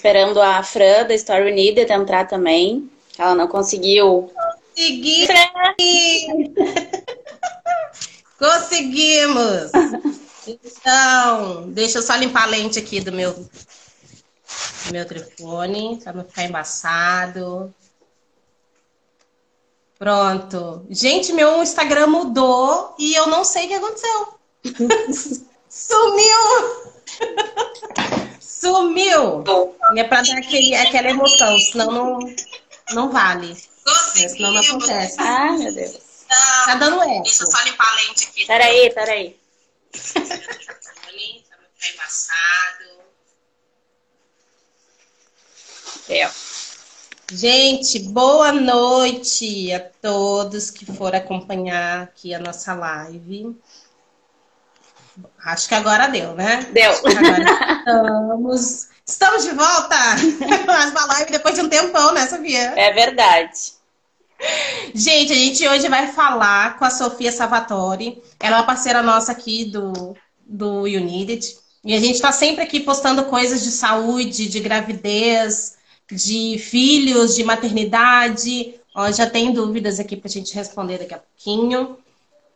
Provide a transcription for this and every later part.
Esperando a Fran da Story Needed entrar também. Ela não conseguiu. Consegui! Conseguimos! Então, deixa eu só limpar a lente aqui do meu, do meu telefone, para não ficar embaçado. Pronto. Gente, meu Instagram mudou e eu não sei o que aconteceu. Sumiu! Sumiu! É para dar aquele, aquela emoção, senão não, não vale. Senão não acontece. Ai, meu Deus. Tá dando eco. Deixa eu só limpar a lente aqui. Peraí, peraí. Pra não ficar embaçado. É, ó. Gente, boa noite a todos que foram acompanhar aqui a nossa live. Acho que agora deu, né? Deu. Estamos. Estamos de volta! Mais uma live depois de um tempão, né, Sofia? É verdade. Gente, a gente hoje vai falar com a Sofia Salvatore. Ela é uma parceira nossa aqui do, do United. E a gente está sempre aqui postando coisas de saúde, de gravidez, de filhos, de maternidade. Ó, já tem dúvidas aqui para a gente responder daqui a pouquinho.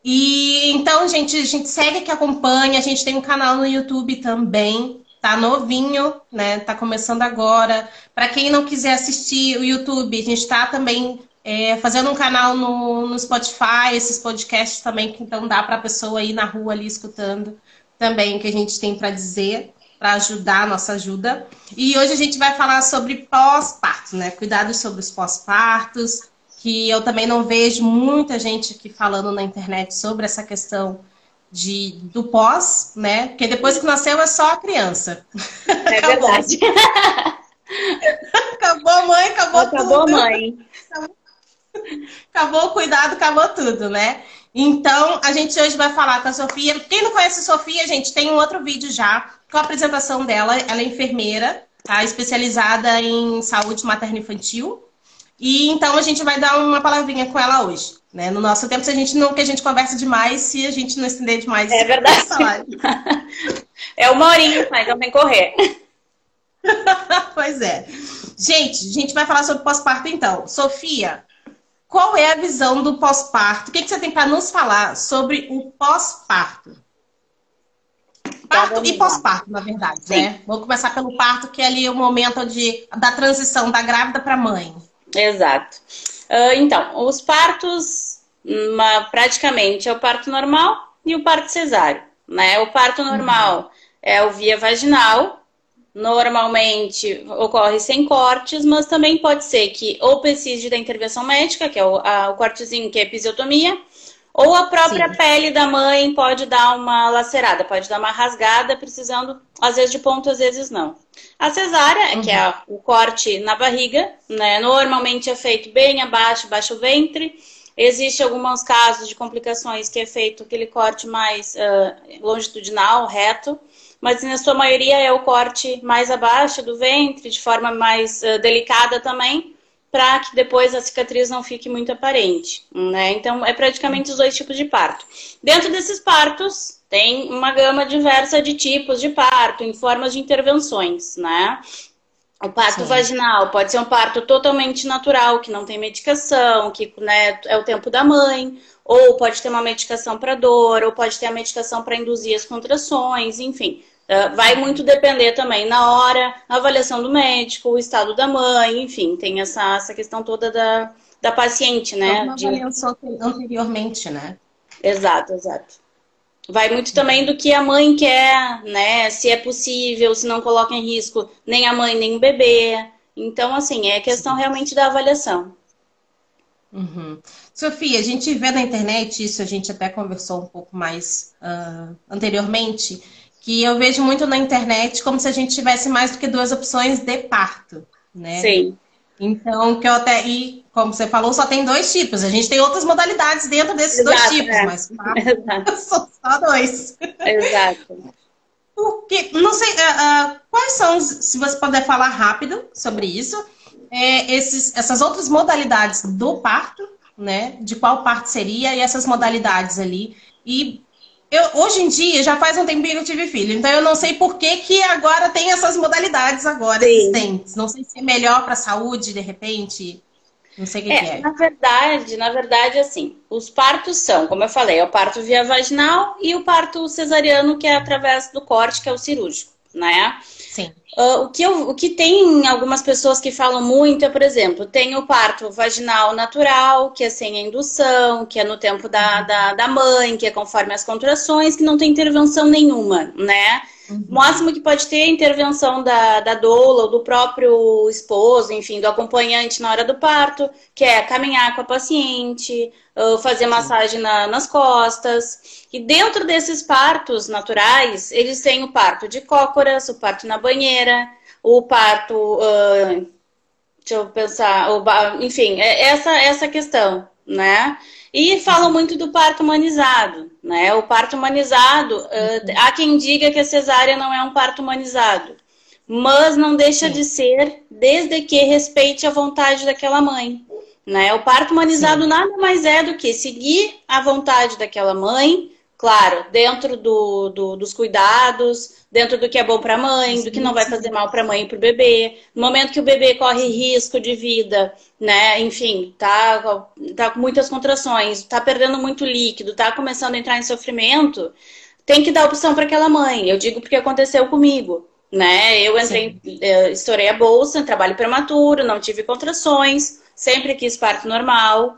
E então, gente, a gente segue que acompanha. A gente tem um canal no YouTube também. Tá novinho, né? Tá começando agora. Para quem não quiser assistir o YouTube, a gente tá também é, fazendo um canal no, no Spotify, esses podcasts também, que então dá para pessoa ir na rua ali escutando também o que a gente tem para dizer, para ajudar a nossa ajuda. E hoje a gente vai falar sobre pós-parto, né? Cuidados sobre os pós-partos, que eu também não vejo muita gente aqui falando na internet sobre essa questão de, do pós, né? Porque depois que nasceu é só a criança. É Acabou. verdade. Acabou a mãe, acabou, Acabou, tudo. mãe. Acabou o cuidado, acabou tudo, né? Então, a gente hoje vai falar com a Sofia. Quem não conhece a Sofia, gente, tem um outro vídeo já com a apresentação dela. Ela é enfermeira, tá? Especializada em saúde materno-infantil. E então a gente vai dar uma palavrinha com ela hoje. Né? No nosso tempo, se a gente não, que a gente conversa demais, se a gente não estender demais. É verdade. É uma horinha, mas não tem que correr. pois é. Gente, a gente vai falar sobre pós-parto então. Sofia, qual é a visão do pós-parto? O que, que você tem para nos falar sobre o pós-parto? Parto e pós-parto, na verdade, né? Vou começar pelo parto, que é ali o momento de, da transição da grávida para mãe. Exato. Ah, então, os partos, uma- praticamente, é o parto normal e o parto cesáreo, né? O parto normal é o via vaginal, normalmente ocorre sem cortes, mas também pode ser que ou precise da intervenção médica, que é o, a- o cortezinho, que é episiotomia, ou a própria Sim. pele da mãe pode dar uma lacerada, pode dar uma rasgada, precisando, às vezes, de ponto, às vezes não. A cesárea, que é a- o corte na barriga, né? Normalmente é feito bem abaixo, baixo o ventre. Existem alguns casos de complicações que é feito aquele corte mais ah, longitudinal, reto, mas na sua maioria é o corte mais abaixo do ventre, de forma mais ah, delicada também, para que depois a cicatriz não fique muito aparente, né? Então é praticamente os dois tipos de parto. Dentro desses partos tem uma gama diversa de tipos de parto, em formas de intervenções, né? O parto Sim. vaginal pode ser um parto totalmente natural, que não tem medicação, que né, é o tempo da mãe, ou pode ter uma medicação para dor, ou pode ter a medicação para induzir as contrações, enfim. Ah, vai muito depender também na hora, na avaliação do médico, o estado da mãe, enfim, tem essa, essa questão toda da, da paciente, né? Uma de- avaliação anteriormente, né? Exato, exato. Vai muito também do que a mãe quer, né? Se é possível, se não coloca em risco nem a mãe nem o bebê. Então, assim, é questão realmente da avaliação. Uhum. Sofia, a gente vê na internet, isso a gente até conversou um pouco mais ah, anteriormente, que eu vejo muito na internet como se a gente tivesse mais do que duas opções de parto, né? Sim, Então, que eu até. E, como você falou, só tem dois tipos. A gente tem outras modalidades dentro desses dois Exato, tipos, é. mas exato. são só dois. exato. Porque, não sei, ah, ah, quais são, os- se você puder falar rápido sobre isso, é, esses, essas outras modalidades do parto, né? De qual parto seria e essas modalidades ali. E eu, hoje em dia, já faz um tempinho que eu tive filho, então eu não sei por que, que agora tem essas modalidades agora Sim. existentes. Não sei se é melhor para a saúde, de repente. Não sei o que é, que é. Na verdade, na verdade, assim, os partos são, como eu falei, é o parto via vaginal e o parto cesariano, que é através do corte, que é o cirúrgico, né? Sim. Uh, o, que eu, o que tem algumas pessoas que falam muito é, por exemplo, tem o parto vaginal natural, que é sem indução, que é no tempo da, da, da mãe, que é conforme as contrações, que não tem intervenção nenhuma, né? Uhum. O máximo que pode ter é a intervenção da, da doula ou do próprio esposo, enfim, do acompanhante na hora do parto, que é caminhar com a paciente, fazer massagem na, nas costas. E dentro desses partos naturais, eles têm o parto de cócoras, o parto na banheira, o parto. Uh, deixa eu pensar, o, enfim, é essa, essa questão, né? E falam muito do parto humanizado, né? O parto humanizado, uh, há quem diga que a cesárea não é um parto humanizado, mas não deixa Sim. de ser desde que respeite a vontade daquela mãe, né? O parto humanizado Sim. nada mais é do que seguir a vontade daquela mãe, claro, dentro do, do, dos cuidados, dentro do que é bom para a mãe, do que não vai fazer mal para a mãe e para o bebê. No momento que o bebê corre risco de vida, né? Enfim, tá, tá com muitas contrações, tá perdendo muito líquido, tá começando a entrar em sofrimento, tem que dar opção para aquela mãe. Eu digo porque aconteceu comigo. Né? Eu entrei, eh, estourei a bolsa, trabalho prematuro, não tive contrações, sempre quis parto normal.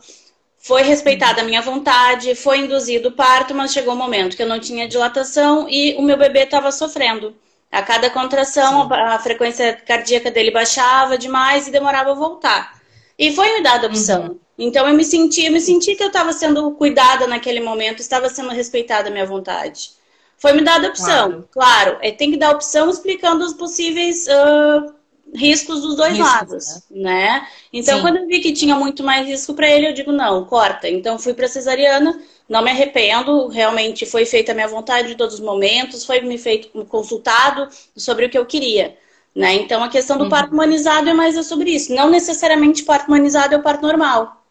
Foi respeitada a minha vontade, foi induzido o parto, mas chegou um momento que eu não tinha dilatação e o meu bebê estava sofrendo. A cada contração, a, a frequência cardíaca dele baixava demais e demorava a voltar. E foi me dada a opção. Uhum. Então eu me senti, eu me senti que eu estava sendo cuidada naquele momento, estava sendo respeitada a minha vontade. Foi me dada a opção, claro. claro é, tem que dar opção explicando os possíveis uh, riscos dos dois Riscos, lados, né? né? Então, Sim. quando eu vi que tinha muito mais risco para ele, eu digo não, corta. Então, fui para cesariana, não me arrependo, realmente foi feita a minha vontade em todos os momentos, foi me feito consultado sobre o que eu queria. Né? Então, a questão do uhum. parto humanizado é mais sobre isso. Não necessariamente parto humanizado é o parto normal.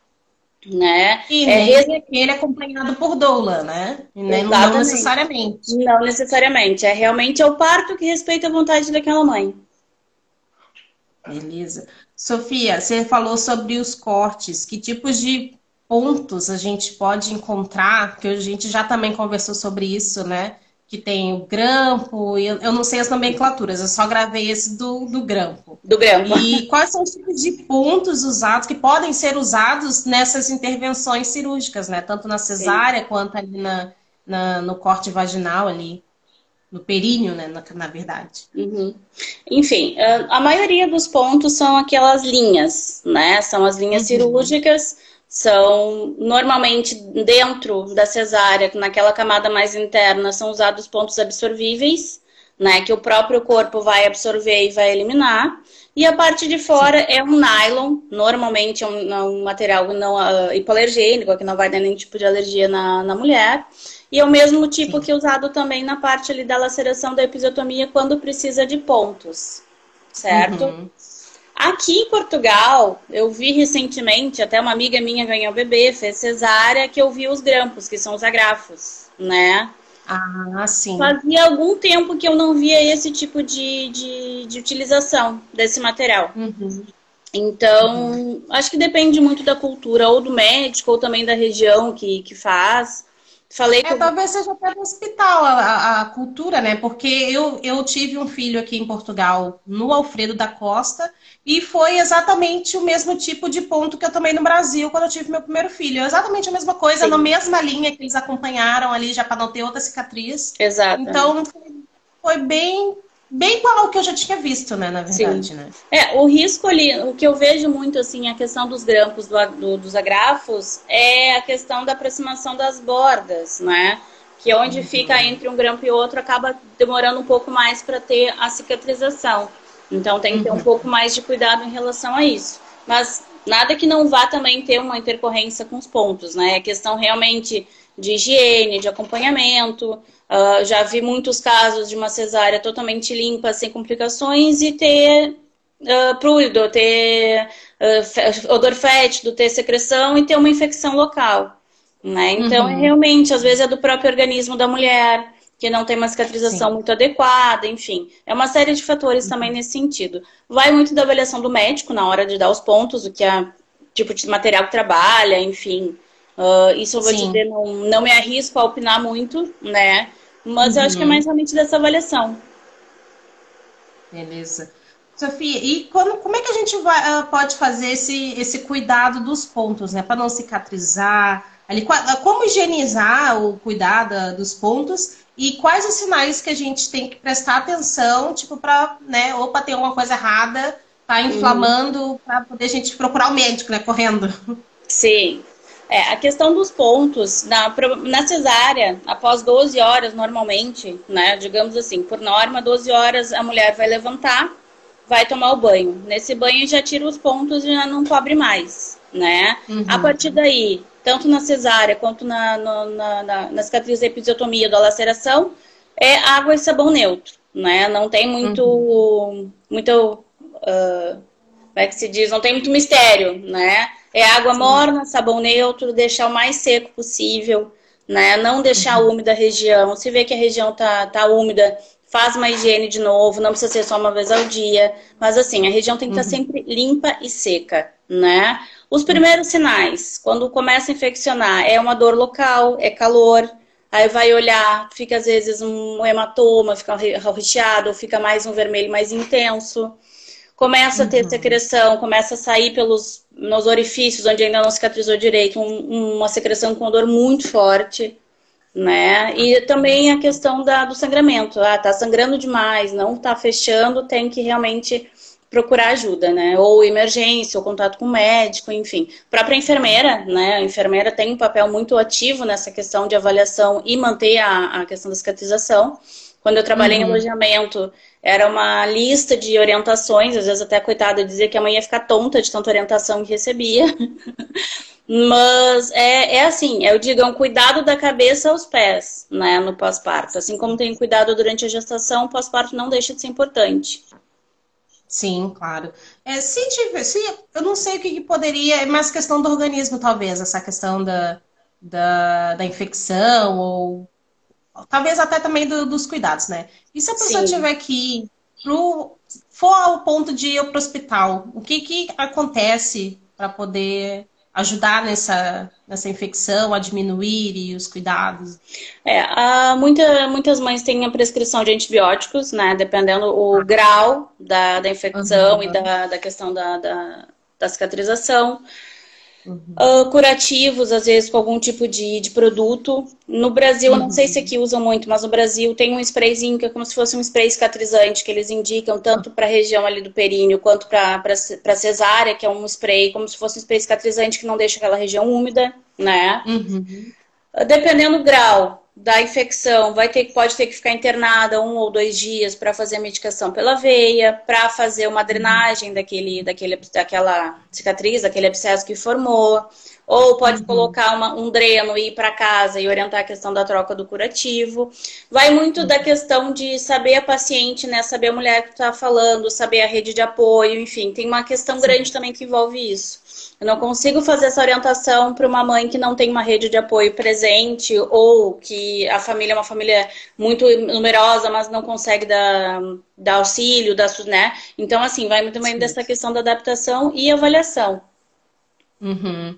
Né? E é, ele é acompanhado por doula, né? Não necessariamente. Não necessariamente. É realmente é o parto que respeita a vontade daquela mãe. Beleza. Sofia, você falou sobre os cortes. Que tipos de pontos a gente pode encontrar? Que a gente já também conversou sobre isso, né? Que tem o grampo, eu, eu não sei as nomenclaturas, eu só gravei esse do, do grampo. Do grampo. E quais são os tipos de pontos usados que podem ser usados nessas intervenções cirúrgicas, né? Tanto na cesárea Sim. quanto ali na, na, no corte vaginal ali no períneo, né, na, na verdade. Uhum. Enfim, a maioria dos pontos são aquelas linhas, né? São as linhas uhum. cirúrgicas, são normalmente dentro da cesárea, naquela camada mais interna, são usados pontos absorvíveis, né? Que o próprio corpo vai absorver e vai eliminar. E a parte de fora Sim. é um nylon, normalmente é um, um material não uh, hipoalergênico, que não vai dar nenhum tipo de alergia na, na mulher. E é o mesmo tipo Sim. que é usado também na parte ali da laceração da episiotomia quando precisa de pontos, certo? Uhum. Aqui em Portugal, eu vi recentemente, até uma amiga minha ganhou bebê, fez cesárea, que eu vi os grampos, que são os agrafos, né? Ah, sim. Fazia algum tempo que eu não via esse tipo de, de, de utilização desse material. Uhum. Então, uhum. acho que depende muito da cultura, ou do médico, ou também da região que, que faz. Falei é, talvez seja até no hospital a, a, cultura, né? Porque eu, eu tive um filho aqui em Portugal, no Alfredo da Costa, e foi exatamente o mesmo tipo de ponto que eu tomei no Brasil quando eu tive meu primeiro filho. Exatamente a mesma coisa, Sim. na mesma linha que eles acompanharam ali, já para não ter outra cicatriz. Exato. Então, foi bem bem igual ao que eu já tinha visto, né, na verdade, Sim. né? É, o risco ali, o que eu vejo muito, assim, a questão dos grampos, do, do, dos agrafos, é a questão da aproximação das bordas, né? Que é onde uhum. fica entre um grampo e outro acaba demorando um pouco mais para ter a cicatrização. Então tem que ter um uhum. pouco mais de cuidado em relação a isso. Mas nada que não vá também ter uma intercorrência com os pontos, né? É questão realmente de higiene, de acompanhamento. Uh, já vi muitos casos de uma cesárea totalmente limpa, sem complicações, e ter uh, prurido, ter uh, odor fétido, ter secreção e ter uma infecção local. né? Então, uhum. realmente, às vezes é do próprio organismo da mulher, que não tem uma cicatrização Sim. muito adequada, enfim. É uma série de fatores uhum. também nesse sentido. Vai muito da avaliação do médico na hora de dar os pontos, o que é tipo de material que trabalha, enfim. Uh, isso eu vou Sim. dizer, não, não me arrisco a opinar muito, né? Mas uhum. eu acho que é uhum. mais realmente dessa avaliação. Beleza. Sofia, e quando, como é que a gente vai, uh, pode fazer esse, esse cuidado dos pontos, né? Para não cicatrizar, ali, como higienizar o cuidado dos pontos e quais os sinais que a gente tem que prestar atenção, tipo, para, né, opa, tem alguma coisa errada, tá inflamando, uhum. para poder a gente procurar o médico, né, correndo. Sim. É, a questão dos pontos, na, na cesárea, após 12 horas, normalmente, né, digamos assim, por norma, 12 horas a mulher vai levantar, vai tomar o banho. Nesse banho já tira os pontos e já não cobre mais, né? Uhum. A partir daí, tanto na cesárea quanto na, no, na, na, na cicatriz da episiotomia da laceração, é água e sabão neutro, né? Não tem muito, uhum. muito, uh, como é que se diz? Não tem muito mistério, né? É água Sim. morna, sabão neutro, deixar o mais seco possível, né? Não deixar uhum. úmida a região. Se vê que a região tá, tá úmida, faz uma higiene de novo, não precisa ser só uma vez ao dia. Mas assim, a região tem que estar uhum. sempre limpa e seca, né? Os primeiros sinais, quando começa a infeccionar, é uma dor local, é calor, aí vai olhar, fica às vezes um hematoma, fica recheado, fica mais um vermelho mais intenso. Começa a ter uhum. secreção, começa a sair pelos nos orifícios onde ainda não cicatrizou direito, um, uma secreção com odor muito forte, né? E também a questão da, do sangramento. Ah, tá sangrando demais, não tá fechando, tem que realmente procurar ajuda, né? Ou emergência, ou contato com o médico, enfim. A própria enfermeira, né? A enfermeira tem um papel muito ativo nessa questão de avaliação e manter a, a questão da cicatrização. Quando eu trabalhei uhum. em alojamento, era uma lista de orientações, às vezes até coitada dizia que a mãe ia ficar tonta de tanta orientação que recebia. Mas é, é assim, eu digo, é um cuidado da cabeça aos pés, né, no pós-parto. Assim como tem cuidado durante a gestação, o pós-parto não deixa de ser importante. Sim, claro. É, se tiver, se, eu não sei o que, que, poderia, é mais questão do organismo, talvez, essa questão da, da, da infecção, ou talvez até também do, dos cuidados, né? E se a pessoa Sim. tiver que ir pro, for ao ponto de ir para o hospital, o que, que acontece para poder ajudar nessa, nessa infecção, a diminuir os cuidados? É, a, muita, muitas mães têm a prescrição de antibióticos, né? Dependendo o grau da, da infecção uhum. e da, da questão da, da, da cicatrização. Uhum. Uh, curativos, às vezes, com algum tipo de, de produto. No Brasil, uhum. eu não sei se aqui usam muito, mas no Brasil tem um sprayzinho que é como se fosse um spray cicatrizante, que eles indicam tanto para a região ali do períneo quanto para cesárea, que é um spray, como se fosse um spray cicatrizante que não deixa aquela região úmida, né? Uhum. Dependendo do grau, da infecção, vai ter, pode ter que ficar internada um ou dois dias para fazer a medicação pela veia, para fazer uma drenagem daquele, daquele, daquela cicatriz, daquele abscesso que formou. Ou pode uhum. colocar uma, um dreno e ir para casa e orientar a questão da troca do curativo. Vai muito uhum. da questão de saber a paciente, né? Saber a mulher que está falando, saber a rede de apoio, enfim. Tem uma questão Sim. grande também que envolve isso. Eu não consigo fazer essa orientação para uma mãe que não tem uma rede de apoio presente ou que a família é uma família muito numerosa, mas não consegue dar, dar auxílio, dar, né? Então, assim, vai muito bem dessa questão da adaptação e avaliação. Uhum.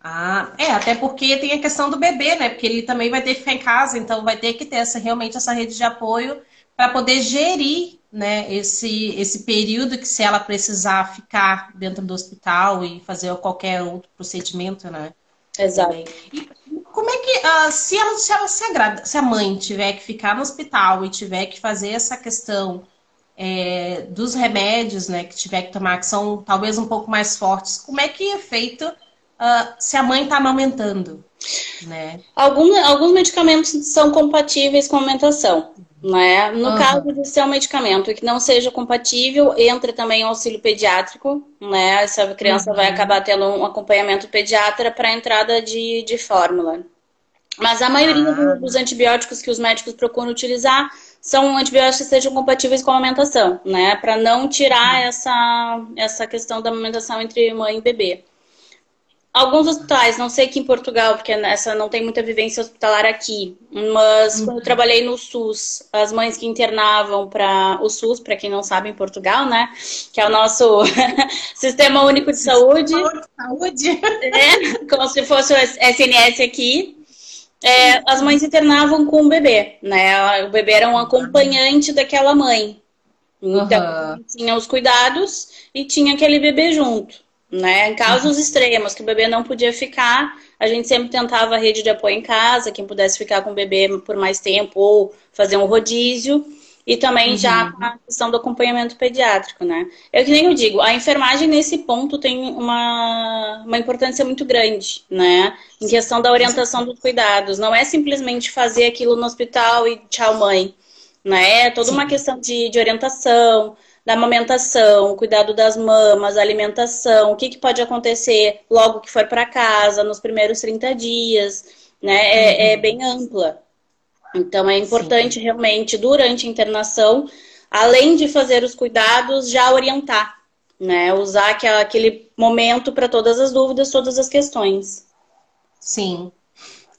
Ah, é, até porque tem a questão do bebê, né? Porque ele também vai ter que ficar em casa, então vai ter que ter essa, realmente essa rede de apoio para poder gerir né, esse, esse período que se ela precisar ficar dentro do hospital e fazer qualquer outro procedimento, né? Exato. E como é que, uh, se, ela, se, ela se, agrada, se a mãe tiver que ficar no hospital e tiver que fazer essa questão é, dos remédios, né, que tiver que tomar, que são talvez um pouco mais fortes, como é que é feito uh, se a mãe está amamentando? Né? Algum, alguns medicamentos são compatíveis com a amamentação. Né? No uhum. caso de ser um medicamento que não seja compatível, entra também o auxílio pediátrico, né? Essa criança uhum. vai acabar tendo um acompanhamento pediatra para a entrada de, de fórmula. Mas a maioria ah. dos antibióticos que os médicos procuram utilizar são antibióticos que sejam compatíveis com a amamentação, né? Para não tirar uhum. essa, essa questão da amamentação entre mãe e bebê. Alguns hospitais, não sei aqui em Portugal, porque essa não tem muita vivência hospitalar aqui, mas uhum. quando eu trabalhei no SUS, as mães que internavam para o SUS, para quem não sabe, em Portugal, né, que é o nosso Sistema Único de Saúde. Saúde. É, como se fosse o SNS aqui. É, as mães internavam com o bebê, né? O bebê era um acompanhante daquela mãe. Então, uhum. tinha os cuidados e tinha aquele bebê junto. Né? Em casos uhum. extremos, que o bebê não podia ficar, a gente sempre tentava a rede de apoio em casa, quem pudesse ficar com o bebê por mais tempo ou fazer um rodízio. E também uhum. já com a questão do acompanhamento pediátrico, né? Eu que nem eu digo, a enfermagem nesse ponto tem uma, uma importância muito grande, né? Em questão da orientação dos cuidados. Não é simplesmente fazer aquilo no hospital e tchau, mãe. Né? É toda Sim. uma questão de, de orientação, da amamentação, cuidado das mamas, alimentação, o que, que pode acontecer logo que for para casa, nos primeiros 30 dias, né? É, é uhum. bem ampla. Então é importante Sim. realmente, durante a internação, além de fazer os cuidados, já orientar, né? Usar aquele momento para todas as dúvidas, todas as questões. Sim.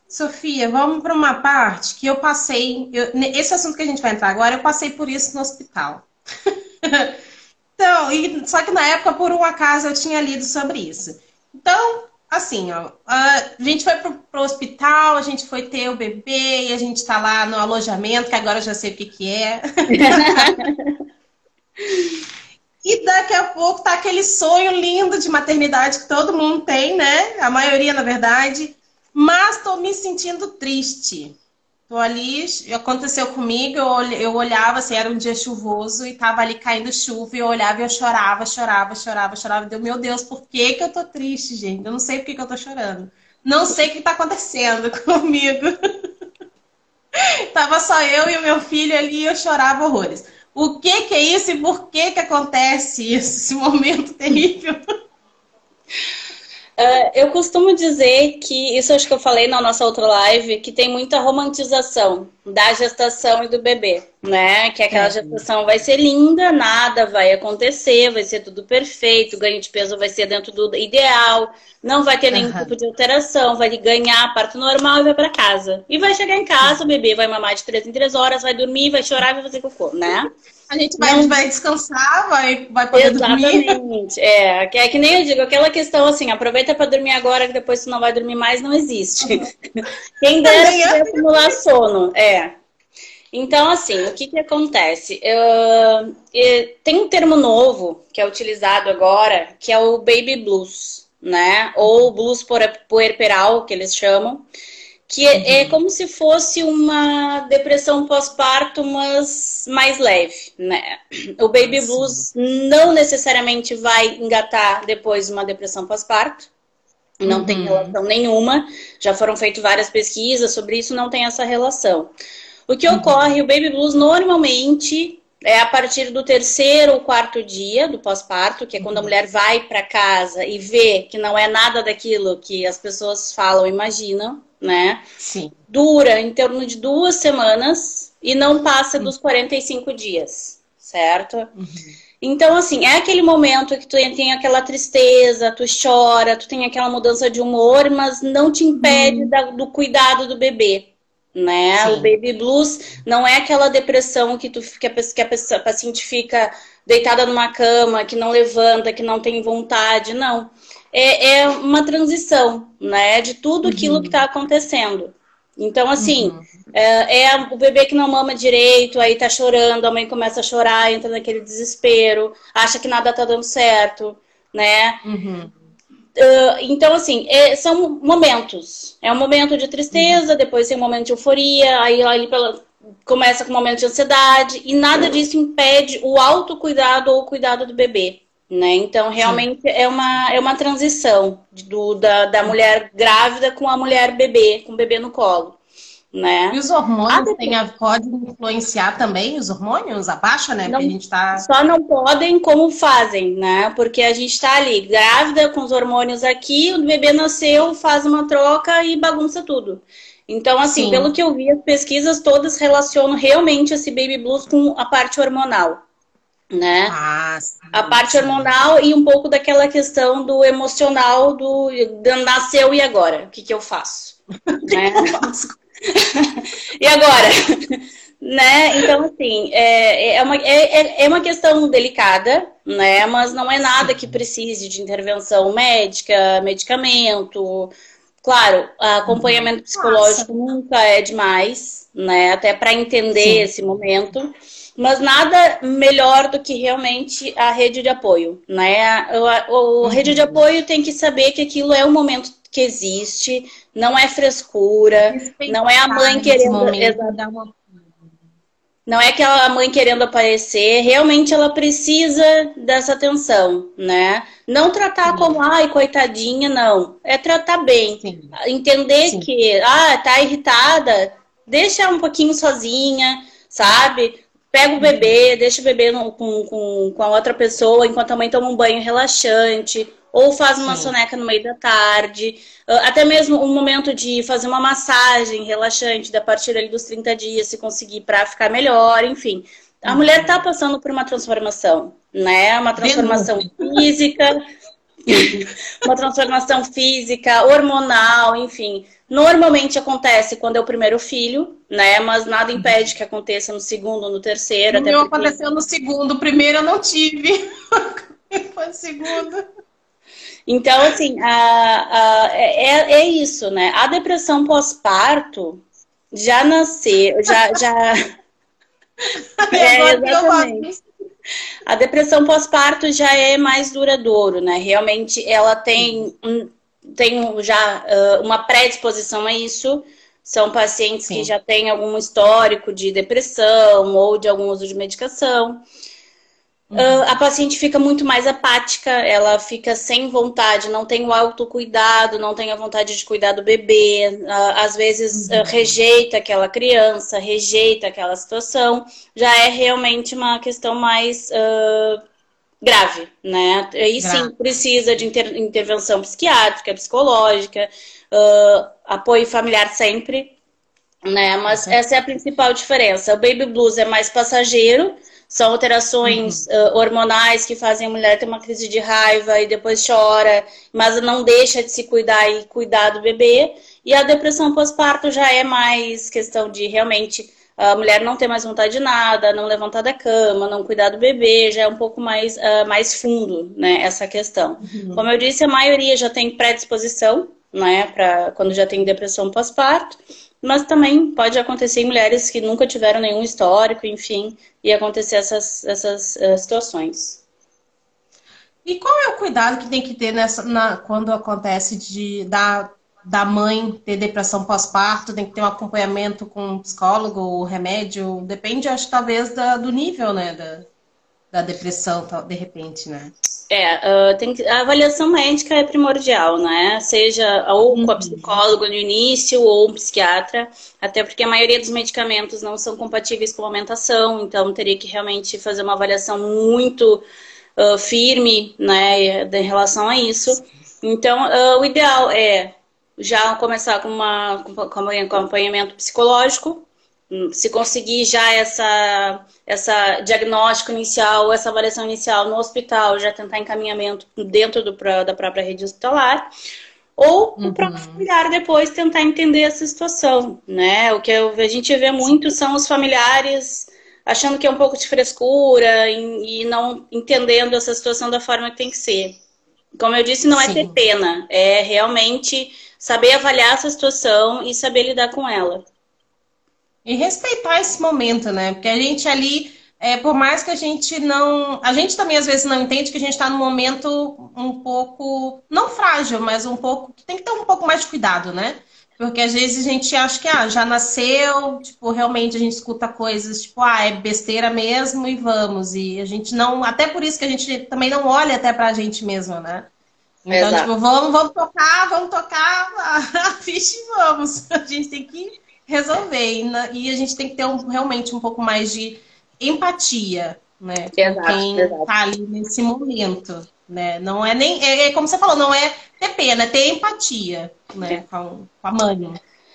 Sofia, vamos para uma parte que eu passei. Eu, esse assunto que a gente vai entrar agora, eu passei por isso no hospital. então, e, só que na época, por um acaso, eu tinha lido sobre isso. Então, assim, ó, a gente foi pro, pro hospital, a gente foi ter o bebê e a gente tá lá no alojamento, que agora eu já sei o que que é. e daqui a pouco tá aquele sonho lindo de maternidade que todo mundo tem, né? A maioria, na verdade. Mas tô me sentindo triste. Tô ali, aconteceu comigo, eu, olhava, assim, era um dia chuvoso e tava ali caindo chuva, e eu olhava e eu chorava, chorava, chorava, chorava. Deu, meu Deus, por que que eu tô triste, gente? Eu não sei por que que eu tô chorando. Não sei o que tá acontecendo comigo. tava só eu e o meu filho ali e eu chorava horrores. O que que é isso e por que que acontece isso, esse momento terrível? Uh, eu costumo dizer que, isso acho que eu falei na nossa outra live, que tem muita romantização da gestação e do bebê, né? Que aquela é. gestação vai ser linda, nada vai acontecer, vai ser tudo perfeito, o ganho de peso vai ser dentro do ideal, não vai ter nenhum uhum. tipo de alteração, vai ganhar parto normal e vai para casa. E vai chegar em casa, o bebê vai mamar de três em três horas, vai dormir, vai chorar e vai fazer cocô, né? A gente vai, não... vai descansar, vai, vai poder Exatamente. dormir. É, é que nem eu digo, aquela questão assim, aproveita para dormir agora que depois tu não vai dormir mais, não existe. Quem dera poder acumular sono. É. Então, assim, o que, que acontece? Uh, tem um termo novo que é utilizado agora, que é o baby blues, né? Ou blues puerperal, que eles chamam que é, é, uhum. como se fosse uma depressão pós-parto, mas mais leve, né? O baby blues não necessariamente vai engatar depois uma depressão pós-parto. Não uhum. tem relação nenhuma. Já foram feitas várias pesquisas sobre isso, não tem essa relação. O que uhum. ocorre, o baby blues normalmente é a partir do terceiro ou quarto dia do pós-parto, que é quando a uhum. mulher vai para casa e vê que não é nada daquilo que as pessoas falam, imaginam né? Sim. Dura em torno de duas semanas e não passa dos 45 dias, certo? Uhum. Então, assim, é aquele momento que tu tem aquela tristeza, tu chora, tu tem aquela mudança de humor, mas não te impede uhum. da, do cuidado do bebê, né? Sim. O baby blues não é aquela depressão que, tu, que, a, que a, pessoa, a paciente fica deitada numa cama, que não levanta, que não tem vontade, não é, é uma transição, né? De tudo aquilo uhum. que está acontecendo. Então, assim, uhum. é, é, o bebê que não mama direito, aí tá chorando, a mãe começa a chorar, entra naquele desespero, acha que nada tá dando certo, né? Uhum. Uh, então, assim, é, são momentos. É um momento de tristeza, depois tem um momento de euforia, aí, pela, começa com um momento de ansiedade, e nada disso impede o autocuidado ou o cuidado do bebê. Né? Então, realmente é uma, é uma transição do, da, da mulher grávida com a mulher bebê, com o bebê no colo. Né? E os hormônios ah, tem a, podem influenciar também os hormônios? Abaixa, né? Não, Porque a gente tá... Só não podem como fazem, né? Porque a gente tá ali grávida com os hormônios aqui, o bebê nasceu, faz uma troca e bagunça tudo. Então, assim, Sim. pelo que eu vi, as pesquisas todas relacionam realmente esse baby blues com a parte hormonal né? Ah, a parte hormonal e um pouco daquela questão do emocional do nasceu e agora, o que, que eu faço? né? e agora? né? Então, assim, é, é, uma, é, é uma questão delicada, né? Mas não é nada que precise de intervenção médica, medicamento. Claro, acompanhamento psicológico Nossa. nunca é demais, né? Até para entender Sim. esse momento mas nada melhor do que realmente a rede de apoio, né? O, rede de uhum. apoio tem que saber que aquilo é um momento que existe, não é frescura, não é a mãe querendo não é aquela mãe querendo aparecer, realmente ela precisa dessa atenção, né? Não tratar Sim. como, ai, coitadinha, não. É tratar bem. Sim. Entender Sim. que, ah, tá irritada, deixa um pouquinho sozinha, sabe? Pega o bebê, deixa o bebê no, com, com, com a outra pessoa enquanto a mãe toma um banho relaxante, ou faz uma Sim. soneca no meio da tarde, ah, até mesmo um momento de fazer uma massagem relaxante a partir ali dos 30 dias, se conseguir para ficar melhor, enfim. A uhum. mulher está passando por uma transformação, né? Uma transformação física, uma transformação física, hormonal, enfim. Normalmente acontece quando é o primeiro filho, né? Mas nada uhum. impede que aconteça no segundo, no terceiro. O meu porque... aconteceu no segundo, primeiro eu não tive. Foi o segundo. Então, assim, a, a, é, é isso, né? A depressão pós-parto já nasceu, já. já... é, exatamente. A depressão pós-parto já é mais duradouro, né? Realmente ela tem tem já uh, uma predisposição a isso. São pacientes Sim. que já têm algum histórico de depressão ou de algum uso de medicação. Uhum. Uh, a paciente fica muito mais apática, ela fica sem vontade, não tem o autocuidado, não tem a vontade de cuidar do bebê, uh, às vezes uhum. uh, rejeita aquela criança, rejeita aquela situação. Já é realmente uma questão mais grave, né? Aí grave. sim precisa de inter intervenção psiquiátrica, psicológica, uh, apoio familiar sempre, né? Mas uhum. essa é a principal diferença. O baby blues é mais passageiro, são alterações uhum. uh, hormonais que fazem a mulher ter uma crise de raiva e depois chora, mas não deixa de se cuidar e cuidar do bebê. E a depressão pós-parto já é mais questão de realmente a mulher não ter mais vontade de nada, não levantar da cama, não cuidar do bebê, já é um pouco mais, uh, mais fundo, né, essa questão. Uhum. Como eu disse, a maioria já tem predisposição, né, para quando já tem depressão pós-parto, mas também pode acontecer em mulheres que nunca tiveram nenhum histórico, enfim, e acontecer essas, essas uh, situações. E qual é o cuidado que tem que ter nessa, na, quando acontece de dar da mãe ter depressão pós-parto, tem que ter um acompanhamento com um psicólogo, remédio, depende, acho, talvez, da, do nível, né, da, da depressão, de repente, né? É, uh, tem que, a avaliação médica é primordial, né? Seja ou com a uhum. psicóloga no início ou um psiquiatra, até porque a maioria dos medicamentos não são compatíveis com a alimentação, então teria que realmente fazer uma avaliação muito uh, firme, né, em relação a isso. Então, uh, o ideal é já começar com, uma, com um acompanhamento psicológico, se conseguir já essa, essa diagnóstico inicial, essa avaliação inicial no hospital, já tentar encaminhamento dentro do, da própria rede hospitalar, ou uhum. o próprio familiar depois tentar entender essa situação, né? O que eu, a gente vê muito são os familiares achando que é um pouco de frescura e, e não entendendo essa situação da forma que tem que ser. Como eu disse, não Sim. é ter pena, é realmente saber avaliar essa situação e saber lidar com ela. E respeitar esse momento, né? Porque a gente ali, é, por mais que a gente não. A gente também às vezes não entende que a gente está num momento um pouco. Não frágil, mas um pouco. tem que ter um pouco mais de cuidado, né? Porque às vezes a gente acha que ah, já nasceu, tipo, realmente a gente escuta coisas tipo, ah, é besteira mesmo e vamos. E a gente não. Até por isso que a gente também não olha até pra gente mesmo, né? Então, Exato. tipo, vamos, vamos tocar, vamos tocar a ficha e vamos. A gente tem que resolver. E, a gente tem que ter um, realmente um pouco mais de empatia, né? Exato, com quem exato. tá ali nesse momento. Né? Não é nem. É, é, como você falou, não é ter pena, é ter empatia né? com, com a mãe.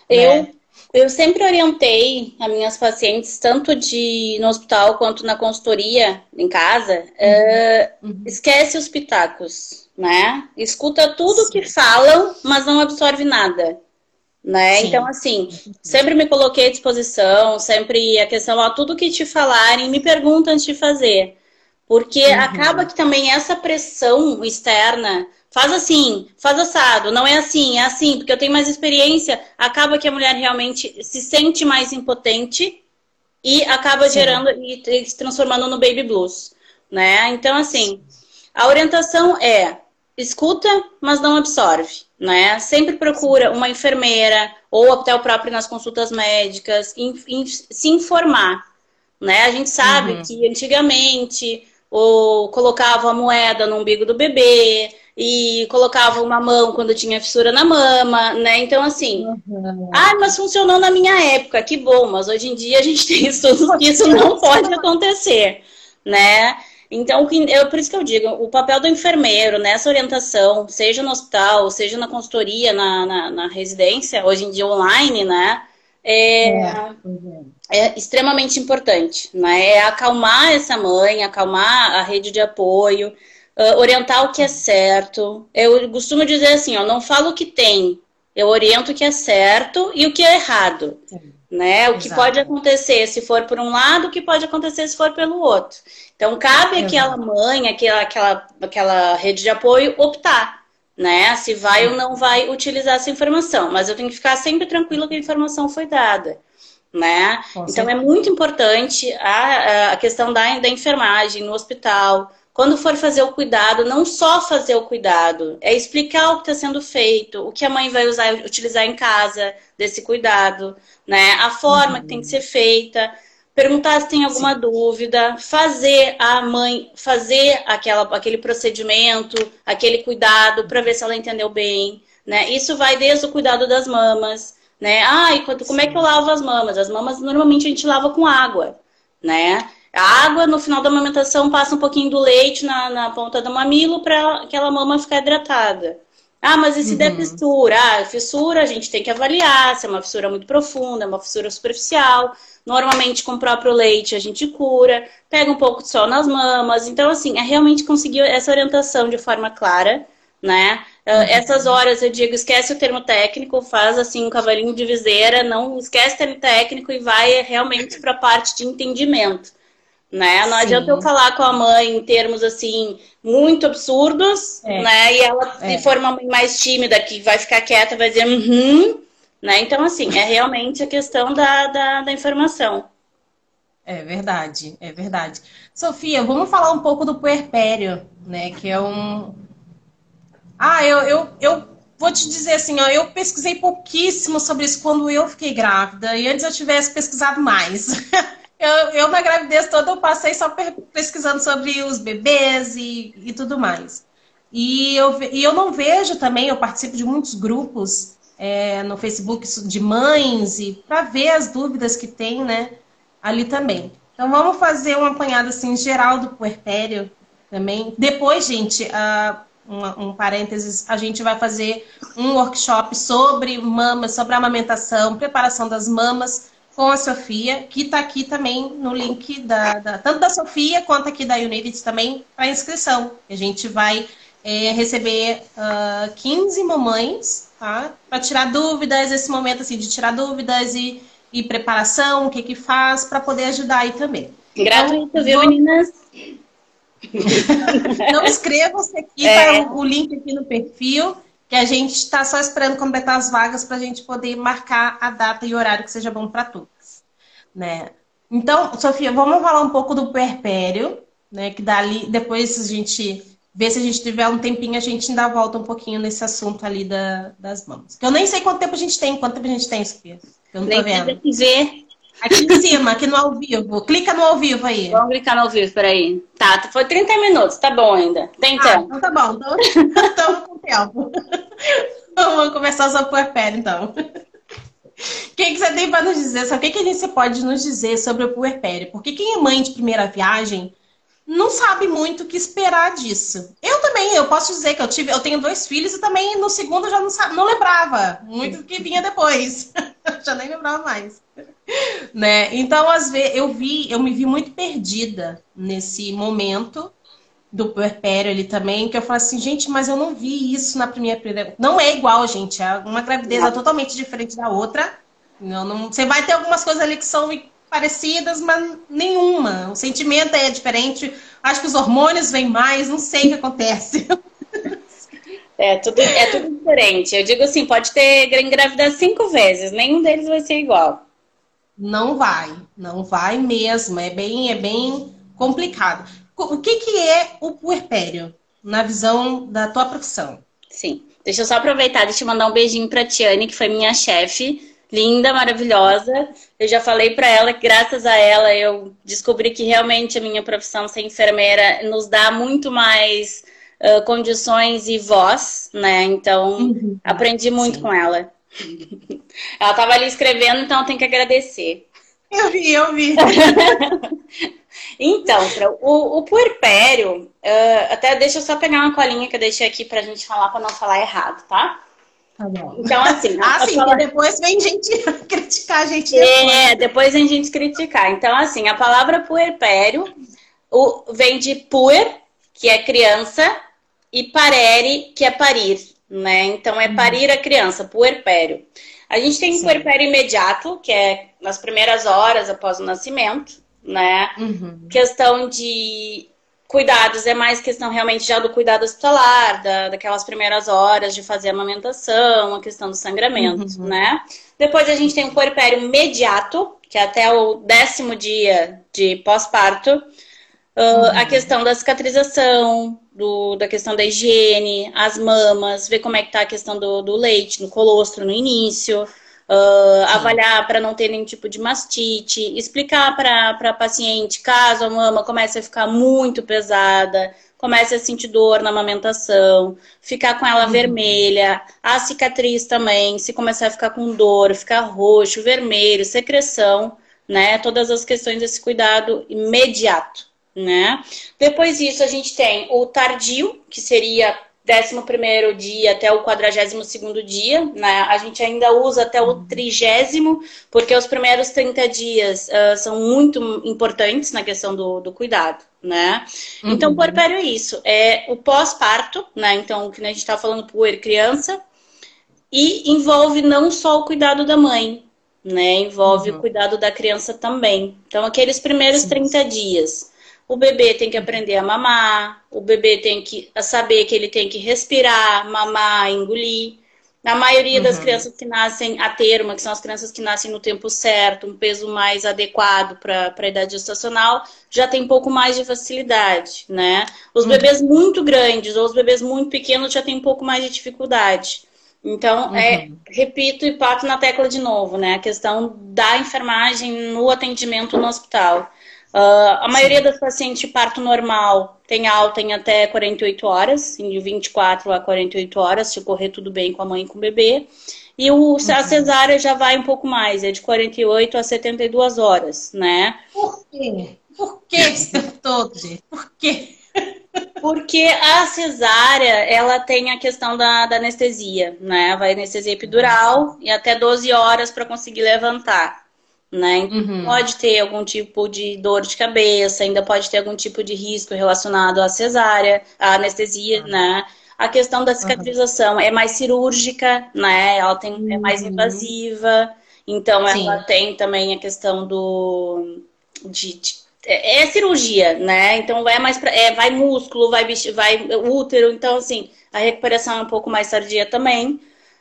Eu, né? Eu sempre orientei as minhas pacientes, tanto de no hospital quanto na consultoria em casa, uhum. Uh, esquece os pitacos, né? Escuta tudo Sim. que falam, mas não absorve nada. Né? Então, assim, sempre me coloquei à disposição, sempre a questão, ó, tudo que te falarem, me pergunta antes de fazer. Porque uhum. acaba que também essa pressão externa faz assim, faz assado, não é assim, é assim, porque eu tenho mais experiência, acaba que a mulher realmente se sente mais impotente e acaba Sim. gerando e se transformando no baby blues, né? Então, assim, a orientação é escuta, mas não absorve, né? Sempre procura uma enfermeira ou até o próprio nas consultas médicas, in, in, se informar, né? A gente sabe uhum. que antigamente ou colocava a moeda no umbigo do bebê, e colocava uma mão quando tinha fissura na mama, né? Então, assim, uhum. ah, mas funcionou na minha época, que bom, mas hoje em dia a gente tem estudos que isso não pode acontecer, né? Então, eu, por isso que eu digo, o papel do enfermeiro nessa orientação, seja no hospital, seja na consultoria, na, na, na residência, hoje em dia online, né? É, é, é, extremamente importante, né? É acalmar essa mãe, acalmar a rede de apoio, uh, orientar o que é certo. Eu costumo dizer assim, ó, não falo o que tem, eu oriento o que é certo e o que é errado. Sim. Né? O Exato. que pode acontecer se for por um lado, o que pode acontecer se for pelo outro. Então, cabe aquela mãe, aquela, aquela, aquela rede de apoio optar, né? Se vai ou não vai utilizar essa informação. Mas eu tenho que ficar sempre tranquila que a informação foi dada. Né? então é muito importante a, a questão da, da enfermagem no hospital, quando for fazer o cuidado, não só fazer o cuidado, é explicar o que está sendo feito, o que a mãe vai usar, utilizar em casa desse cuidado, né? A forma uhum. que tem que ser feita, perguntar se tem alguma Sim. dúvida, fazer a mãe fazer aquela, aquele procedimento, aquele cuidado para ver se ela entendeu bem, né? Isso vai desde o cuidado das mamas, né? Ah, e como é que eu lavo as mamas? As mamas normalmente a gente lava com água, né? A água, no final da amamentação, passa um pouquinho do leite na, na ponta do mamilo para aquela mama ficar hidratada. Ah, mas e se uhum. der fissura? Ah, fissura a gente tem que avaliar se é uma fissura muito profunda, uma fissura superficial. Normalmente com o próprio leite a gente cura, pega um pouco de sol nas mamas. Então, assim, é realmente conseguir essa orientação de forma clara, né? Uh, essas horas eu digo, esquece o termo técnico, faz assim um cavalinho de viseira, não esquece o termo técnico e vai realmente para a parte de entendimento né? Não Sim. adianta eu falar com a mãe em termos assim muito absurdos, é. né? E ela, é. se for uma mãe mais tímida que vai ficar quieta, vai dizer uhum, né? Então, assim, é realmente a questão da, da, da informação. É verdade, é verdade. Sofia, vamos falar um pouco do puerpério, né? Que é um. Ah, eu, eu, eu vou te dizer assim, ó, eu pesquisei pouquíssimo sobre isso quando eu fiquei grávida, e antes eu tivesse pesquisado mais. Eu, eu na gravidez toda eu passei só pesquisando sobre os bebês e, e tudo mais. E eu, e eu não vejo também, eu participo de muitos grupos é, no Facebook de mães e para ver as dúvidas que tem, né, ali também. Então vamos fazer um apanhado assim geral do puerpério também. Depois, gente, uh, um parênteses, a gente vai fazer um workshop sobre mamas, sobre amamentação, preparação das mamas com a Sofia, que está aqui também no link da, da, tanto da Sofia quanto aqui da United também para inscrição. A gente vai é, receber uh, ah, 15 mamães, tá? Para tirar dúvidas, esse momento assim de tirar dúvidas e, e preparação, o que que faz, para poder ajudar aí também. Gratuito, então, viu, meninas? Não inscrevam-se aqui, é. tá o, o link aqui no perfil que a gente está só esperando completar as vagas para a gente poder marcar a data e horário que seja bom para todos, né? Então, Sofia, vamos falar um pouco do puerpério, né? Que dali depois a gente vê se a gente tiver um tempinho, a gente ainda volta um pouquinho nesse assunto ali da, das mãos. Que eu nem sei quanto tempo a gente tem, quanto tempo a gente tem, Sofia. Eu não tô vendo. ver. Aqui em cima, aqui no ao vivo. Clica no ao vivo aí. Vamos clicar no ao vivo, peraí. Tá, foi 30 minutos, tá bom ainda. Tem ah, tempo. então tá bom, então estamos com tempo. Vamos conversar sobre o puerpério, então. O que, que você tem para nos dizer? Sabe o que, que você pode nos dizer sobre o puerpério? Porque quem é mãe de primeira viagem não sabe muito o que esperar disso. Eu também, eu posso dizer que eu tive, eu tenho dois filhos e também no segundo eu já não, não lembrava muito do que vinha depois. já nem lembrava mais. Né? Então, às vezes, eu vi, eu me vi muito perdida nesse momento do puerpério ali também, que eu falei assim, gente, mas eu não vi isso na primeira. Não é igual, gente. É uma gravidez é totalmente diferente da outra. Não, não, você vai ter algumas coisas ali que são parecidas, mas nenhuma. O sentimento é diferente. Acho que os hormônios vêm mais, não sei o que acontece. É tudo, é tudo diferente. Eu digo assim, pode ter engravidado cinco vezes, nenhum deles vai ser igual. Não vai, não vai mesmo. É bem, é bem complicado. O que, que é o puerpério, na visão da tua profissão? Sim. Deixa eu só aproveitar, deixa eu mandar um beijinho pra Tiane, que foi minha chefe linda, maravilhosa. Eu já falei para ela que graças a ela eu descobri que realmente a minha profissão ser enfermeira nos dá muito mais uh, condições e voz, né? Então uhum. aprendi muito Sim. com ela. ela estava ali escrevendo, então tem que agradecer. Eu vi, eu vi. então, o, o puerpério, uh, até deixa eu só pegar uma colinha que eu deixei aqui pra gente falar, para não falar errado, tá? Tá então, assim. ah, sim, palavra... depois vem gente criticar a gente. Depois. É, depois vem gente criticar. Então, assim, a palavra puerpério o, vem de puer, que é criança, e parere, que é parir, né? Então, é uhum. parir a criança, puerpério. A gente tem o puerpério imediato, que é nas primeiras horas após o nascimento, né? Uhum. Questão de Cuidados é mais questão realmente já do cuidado hospitalar, da, daquelas primeiras horas de fazer a amamentação, a questão do sangramento, uhum. né? Depois a gente tem o puerpério imediato, que é até o décimo dia de pós-parto. Uh, uhum. A questão da cicatrização, do, da questão da higiene, as mamas, ver como é que tá a questão do, do leite no colostro no início. Uh, avaliar para não ter nenhum tipo de mastite, explicar para a paciente caso a mama comece a ficar muito pesada, comece a sentir dor na amamentação, ficar com ela uhum. vermelha, a cicatriz também, se começar a ficar com dor, ficar roxo, vermelho, secreção, né? Todas as questões desse cuidado imediato, né? Depois disso, a gente tem o tardio, que seria 11 dia até o 42 dia, né? A gente ainda usa até o trigésimo, porque os primeiros 30 dias uh, são muito importantes na questão do, do cuidado, né? Uhum. Então, puerpério é isso, é o pós-parto, né? Então, o que a gente está falando puer criança, e envolve não só o cuidado da mãe, né? Envolve uhum. o cuidado da criança também. Então, aqueles primeiros Sim. 30 dias o bebê tem que aprender a mamar, o bebê tem que saber que ele tem que respirar, mamar, engolir. Na maioria uhum. das crianças que nascem a termo, que são as crianças que nascem no tempo certo, um peso mais adequado para a idade gestacional, já tem um pouco mais de facilidade, né? Os uhum. bebês muito grandes ou os bebês muito pequenos já tem um pouco mais de dificuldade. Então, é, uhum. é, repito e bato na tecla de novo, né? A questão da enfermagem no atendimento no hospital. Uh, a maioria das pacientes de parto normal tem alta em até 48 horas, de 24 a 48 horas, se correr tudo bem com a mãe e com o bebê. E o, uhum. a cesárea já vai um pouco mais, é de 48 a 72 horas, né? Por quê? Por que esse tempo todo, Por quê? Porque a cesárea, ela tem a questão da, da anestesia, né? Vai anestesia epidural e até 12 horas para conseguir levantar né? Então, uhum. Pode ter algum tipo de dor de cabeça, ainda pode ter algum tipo de risco relacionado à cesárea, à anestesia, uhum. né? A questão da cicatrização uhum. é mais cirúrgica, né? Ela tem, é mais uhum. invasiva, então Sim. ela tem também a questão do de, de é, é cirurgia, né? Então é mais pra, é, vai músculo, vai vai útero, então assim a recuperação é um pouco mais tardia também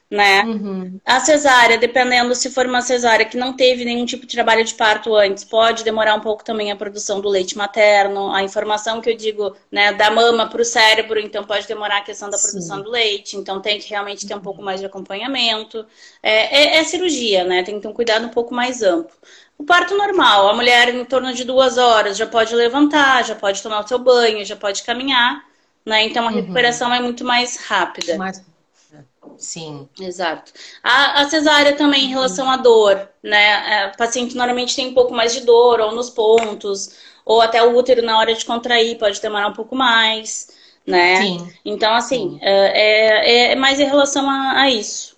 né? Uhum. A cesárea, dependendo se for uma cesárea que não teve nenhum tipo de trabalho de parto antes, pode demorar um pouco também a produção do leite materno, a informação que eu digo, né, da mama para o cérebro, então pode demorar a questão da produção Sim. do leite, então tem que realmente ter um pouco mais de acompanhamento. É, é, é cirurgia, né? Tem que ter um cuidado um pouco mais amplo. O parto normal, a mulher em torno de duas horas já pode levantar, já pode tomar o seu banho, já pode caminhar, né? Então a uhum. recuperação uhum. é muito mais rápida. Mais Sim. Exato. A, a cesárea também em relação à dor, né? É, o paciente normalmente tem um pouco mais de dor, ou nos pontos, ou até o útero na hora de contrair pode demorar um pouco mais, né? Sim. Então, assim, Sim. É, é, é mais em relação a, a isso.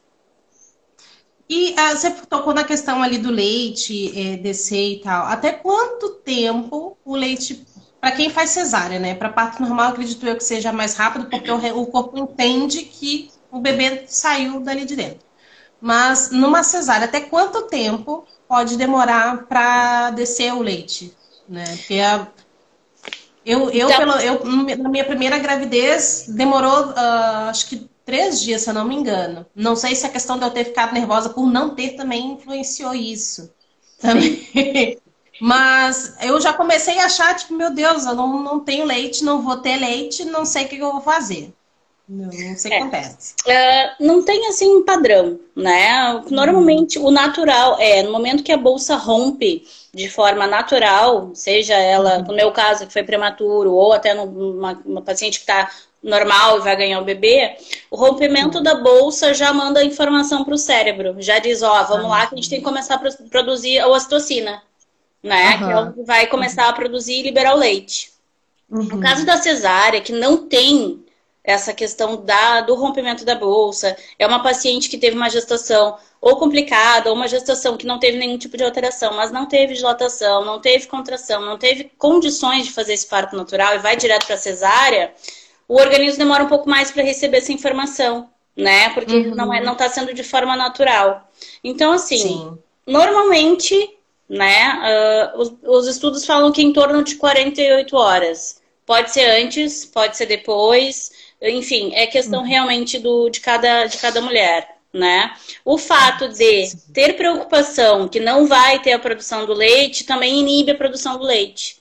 E uh, você tocou na questão ali do leite é, descer e tal. Até quanto tempo o leite, para quem faz cesárea, né? Para parto normal, acredito eu que seja mais rápido, porque o corpo entende que o bebê saiu dali de dentro. Mas numa cesárea, até quanto tempo pode demorar para descer o leite? Né? Porque a, eu, eu, então... pelo, eu, na minha primeira gravidez, demorou, uh, acho que três dias, se eu não me engano. Não sei se a questão de eu ter ficado nervosa por não ter também influenciou isso. Também. Mas eu já comecei a achar, tipo, meu Deus, eu não, não tenho leite, não vou ter leite, não sei o que eu vou fazer. Não, não sei o que é. acontece. Uh, não tem assim um padrão, né? Normalmente o natural é no momento que a bolsa rompe de forma natural, seja ela, uhum. no meu caso, que foi prematuro, ou até numa uma paciente que está normal e vai ganhar o bebê, o rompimento uhum. da bolsa já manda informação para o cérebro. Já diz, ó, vamos uhum. lá que a gente tem que começar a produzir a ocitocina, né? Que é o que vai começar a produzir e liberar o leite. No caso da cesárea, que não tem essa questão da, do rompimento da bolsa. É uma paciente que teve uma gestação ou complicada, ou uma gestação que não teve nenhum tipo de alteração, mas não teve dilatação, não teve contração, não teve condições de fazer esse parto natural e vai direto para cesárea, o organismo demora um pouco mais para receber essa informação, né? Porque uhum. não é, não está sendo de forma natural. Então, assim, Sim. normalmente, né? Uh, os, os estudos falam que em torno de 48 horas. Pode ser antes, pode ser depois. Enfim, é questão uhum. realmente do, de, cada, de cada mulher. Né? O fato de ter preocupação que não vai ter a produção do leite também inibe a produção do leite.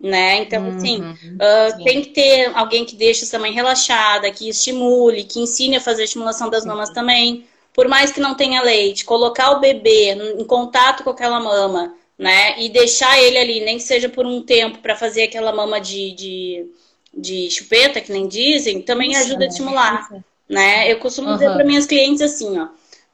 Né? Então, uhum, assim, uh, tem que ter alguém que deixe essa mãe relaxada, que estimule, que ensine a fazer a estimulação das mamas também. Por mais que não tenha leite, colocar o bebê em contato com aquela mama, né? E deixar ele ali, nem que seja por um tempo, para fazer aquela mama de, de de chupeta, que nem dizem, também Isso, ajuda a estimular, né? Eu costumo uhum. dizer para minhas clientes assim, ó,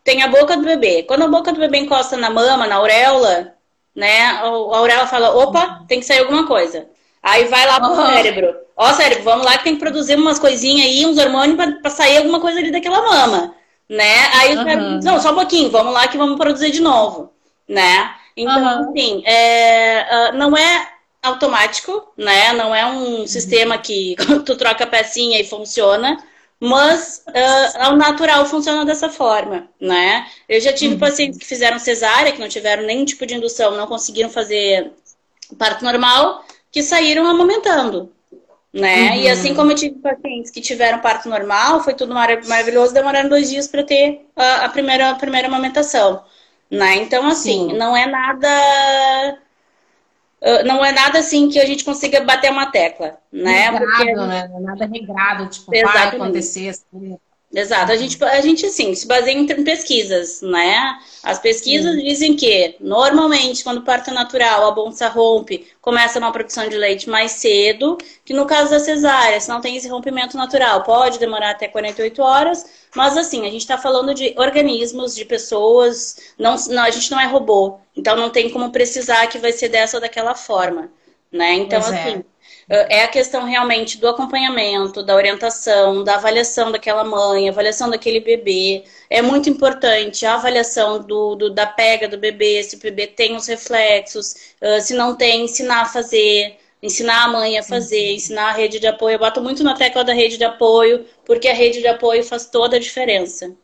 tem a boca do bebê. Quando a boca do bebê encosta na mama, na auréola, né? A auréola fala, opa, tem que sair alguma coisa. Aí vai lá pro uhum. cérebro. Ó, cérebro, vamos lá que tem que produzir umas coisinhas aí, uns hormônios para sair alguma coisa ali daquela mama, né? Aí o cérebro não, só um pouquinho, vamos lá que vamos produzir de novo, né? Então, uhum. assim, é, uh, não é automático, né? Não é um uhum. sistema que tu troca a pecinha e funciona, mas uh, ao natural funciona dessa forma, né? Eu já tive uhum. pacientes que fizeram cesárea, que não tiveram nenhum tipo de indução, não conseguiram fazer parto normal, que saíram amamentando, né? Uhum. E assim como eu tive pacientes que tiveram parto normal, foi tudo maravilhoso, demoraram dois dias para ter a, a, primeira, a primeira amamentação, né? Então, assim, Sim. não é nada não é nada assim que a gente consiga bater uma tecla, né? Regrado, Porque... né? É nada regrado, tipo, Exatamente. vai acontecer assim. Exato, a gente, a gente assim, se baseia em pesquisas, né? As pesquisas Sim. dizem que, normalmente, quando o parto natural, a bolsa rompe, começa uma produção de leite mais cedo, que no caso da cesárea, se não tem esse rompimento natural, pode demorar até 48 horas, mas assim, a gente está falando de organismos, de pessoas, não, não, a gente não é robô, então não tem como precisar que vai ser dessa ou daquela forma, né? Então, pois é. assim. É é a questão realmente do acompanhamento, da orientação, da avaliação daquela mãe, avaliação daquele bebê. É muito importante a avaliação do, do da pega do bebê, se o bebê tem os reflexos, uh, se não tem, ensinar a fazer, ensinar a mãe a fazer, uhum. ensinar a rede de apoio. Eu boto muito na tecla da rede de apoio, porque a rede de apoio faz toda a diferença.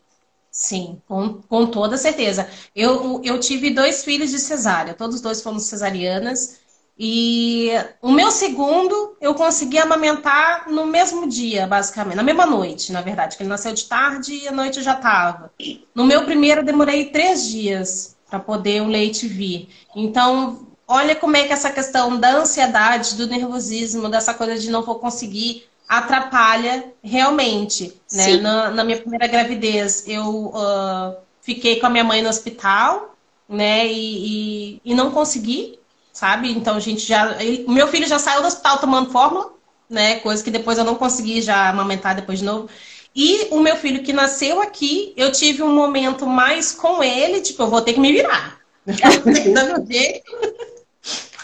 Sim, com, com toda certeza. Eu, eu tive dois filhos de cesárea, todos dois fomos cesarianas. E o meu segundo eu consegui amamentar no mesmo dia, basicamente, na mesma noite, na verdade, que ele nasceu de tarde e à noite eu já estava. No meu primeiro eu demorei três dias para poder o leite vir. Então, olha como é que essa questão da ansiedade, do nervosismo, dessa coisa de não vou conseguir, atrapalha realmente. Né? Na, na, minha primeira gravidez, eu uh, fiquei com a minha mãe no hospital, né? E, e, e não consegui sabe? Então a gente já. O meu filho já saiu do hospital tomando fórmula, né? Coisa que depois eu não consegui já amamentar depois de novo. E o meu filho que nasceu aqui, eu tive um momento mais com ele, tipo, eu vou ter que me virar. vou ter que dar um jeito.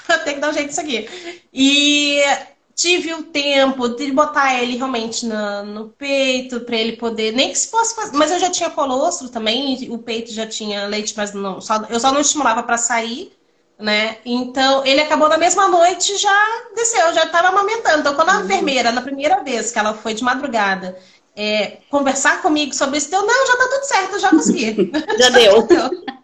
vou ter que dar um jeito nisso aqui. E tive o tempo de botar ele realmente no, no peito, para ele poder, nem que se fosse fazer, mas eu já tinha colostro também, o peito já tinha leite, mas não, só, eu só não estimulava para sair, né? Então, ele acabou na mesma noite já desceu, já estava amamentando. Então, quando a uhum. enfermeira, na primeira vez que ela foi de madrugada, é, conversar comigo sobre isso, deu, não, já tá tudo certo, já consegui. Já deu.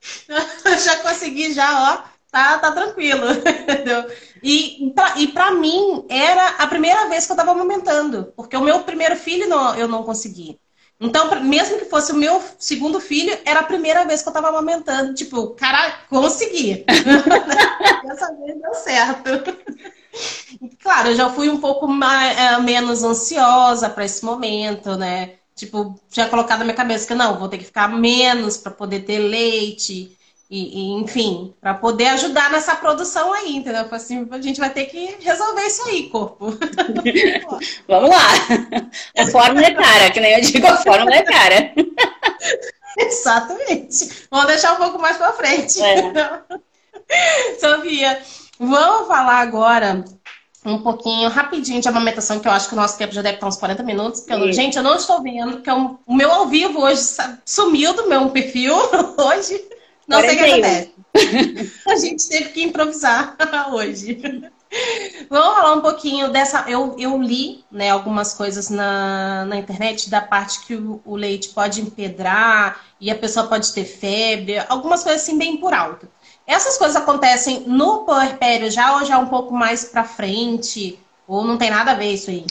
já consegui, já, ó, tá, tá tranquilo, entendeu? E, pra, e para mim, era a primeira vez que eu estava amamentando, porque o meu primeiro filho não, eu não consegui. Então, mesmo que fosse o meu segundo filho, era a primeira vez que eu estava amamentando. Tipo, cara, consegui. Dessa vez deu certo. Claro, eu já fui um pouco mais, é, menos ansiosa para esse momento, né? Tipo, tinha colocado na minha cabeça que não, vou ter que ficar menos para poder ter leite. E, e enfim, para poder ajudar nessa produção aí, entendeu? Assim, a gente vai ter que resolver isso aí, corpo. Vamos lá. A fórmula é cara, que nem eu digo, a fórmula é cara. Exatamente. Vamos deixar um pouco mais para frente. É. Sofia, vamos falar agora um pouquinho rapidinho de amamentação, que eu acho que o nosso tempo já deve estar uns 40 minutos. Eu, gente, eu não estou vendo, porque o meu ao vivo hoje sumiu do meu perfil hoje. Não sei o que acontece. A gente teve que improvisar hoje. Vamos falar um pouquinho dessa. Eu, eu li né, algumas coisas na, na internet da parte que o, o, leite pode empedrar e a pessoa pode ter febre, algumas coisas assim bem por alto. Essas coisas acontecem no puerpério já ou já um pouco mais pra frente? Ou não tem nada a ver isso aí?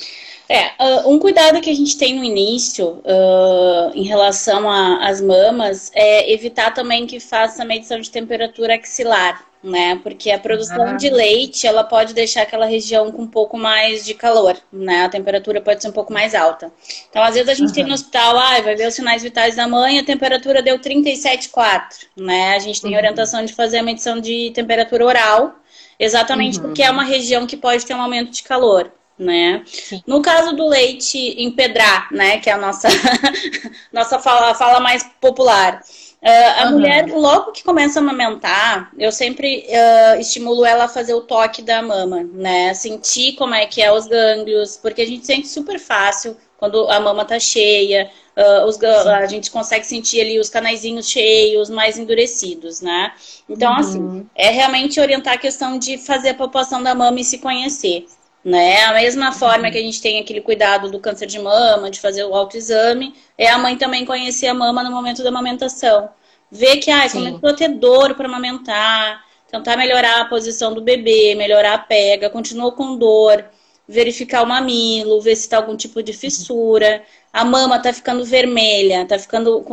É, uh, um cuidado que a gente tem no início uh, em relação às mamas é evitar também que faça medição de temperatura axilar, né? Porque a produção ah. de leite, ela pode deixar aquela região com um pouco mais de calor, né? A temperatura pode ser um pouco mais alta. Então, às vezes a gente uhum. tem no hospital, ah, vai ver os sinais vitais da mãe, a temperatura deu 37,4, né? A gente tem uhum. orientação de fazer a medição de temperatura oral, exatamente uhum. porque é uma região que pode ter um aumento de calor né? Sim. No caso do leite empedrar, né, que é a nossa nossa fala, fala mais popular. Uh, a uhum. mulher, logo que começa a amamentar, eu sempre uh, estimulo ela a fazer o toque da mama, né? Sentir como é que é os gânglios, porque a gente sente super fácil quando a mama tá cheia, uh, os, a gente consegue sentir ali os canaizinhos cheios, mais endurecidos, né? Então, assim, uhum. assim, é realmente orientar a questão de fazer a palpação da mama e se conhecer né? A mesma forma que a gente tem aquele cuidado do câncer de mama, de fazer o autoexame, é a mãe também conhecer a mama no momento da amamentação. Ver que, ah, começou a ter dor para amamentar, tentar melhorar a posição do bebê, melhorar a pega, continuou com dor, verificar o mamilo, ver se está algum tipo de fissura, a mama está ficando vermelha, está ficando.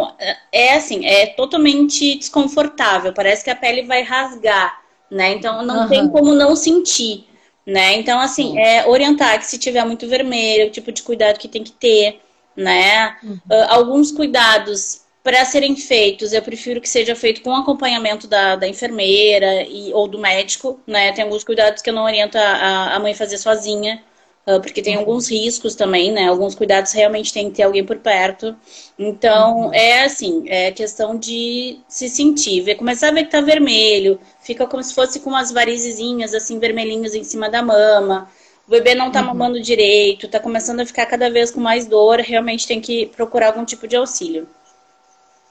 É assim, é totalmente desconfortável, parece que a pele vai rasgar, né? Então não uhum. tem como não sentir né? Então, assim, é orientar que se tiver muito vermelho, o tipo de cuidado que tem que ter, né? Uhum. Uh, alguns cuidados para serem feitos, eu prefiro que seja feito com acompanhamento da, da enfermeira e, ou do médico, né? Tem alguns cuidados que eu não oriento a, a mãe fazer sozinha, uh, porque tem uhum. alguns riscos também, né? Alguns cuidados realmente tem que ter alguém por perto. Então, uhum. é assim, é questão de se sentir, ver, começar a ver que tá vermelho, fica como se fosse com umas varizezinhas, assim, vermelhinhas em cima da mama. O bebê não tá uhum. mamando direito, tá começando a ficar cada vez com mais dor, realmente tem que procurar algum tipo de auxílio.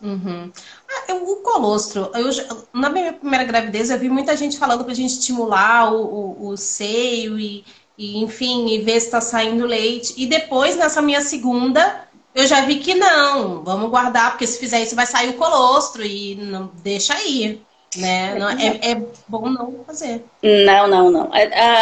Uhum. Ah, o colostro, eu, na minha primeira gravidez eu vi muita gente falando pra gente estimular o, o, o seio e, e, enfim, e ver se tá saindo leite. E depois, nessa minha segunda, eu já vi que não, vamos guardar, porque se fizer isso vai sair o colostro e não deixa aí. Né? Não, é, é bom não fazer. Não, não, não.